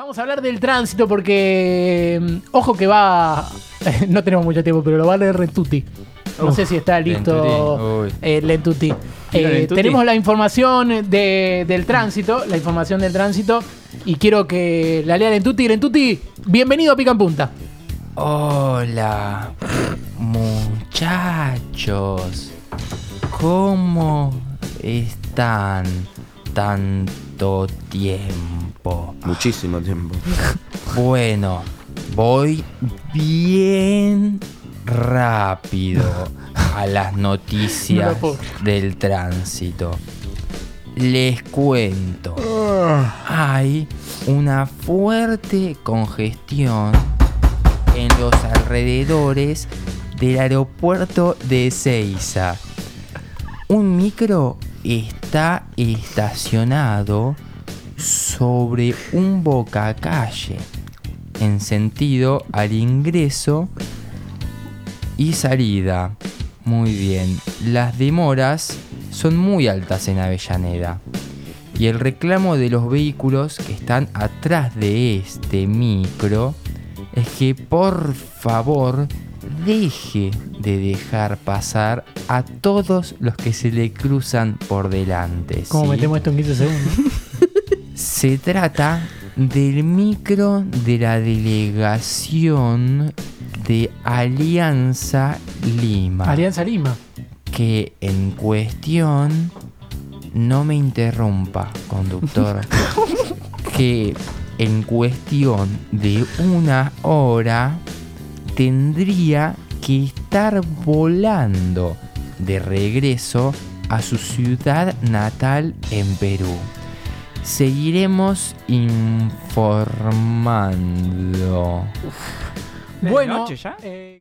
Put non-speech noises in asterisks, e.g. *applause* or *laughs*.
Vamos a hablar del tránsito porque, mm, ojo que va, *laughs* no tenemos mucho tiempo, pero lo va a leer Rentuti. No Uf, sé si está listo Lentuti, eh, Lentuti. Eh, Lentuti. tenemos la información de- del tránsito, la información del tránsito, y quiero que la lea Lentuti. Lentuti, bienvenido a Pica en Punta. Hola, muchachos. ¿Cómo están tiempo? Muchísimo tiempo. *laughs* Bueno, voy bien rápido a las No noticias del tránsito. Les cuento. Hay una fuerte congestión en los alrededores del aeropuerto de Ezeiza. Un micro está estacionado sobre un bocacalle en sentido al ingreso y salida. Muy bien, las demoras son muy altas en Avellaneda. Y el reclamo de los vehículos que están atrás de este micro es que por favor deje de dejar pasar a todos los que se le cruzan por delante. ¿Cómo ¿sí? metemos esto en 15 segundos? *laughs* Se trata del micro de la delegación de Alianza Lima. Alianza Lima. que en cuestión no me interrumpa, conductor. *laughs* que en cuestión de una hora tendría que estar volando de regreso a su ciudad natal en Perú. Seguiremos informando. Bueno, noche ya? eh,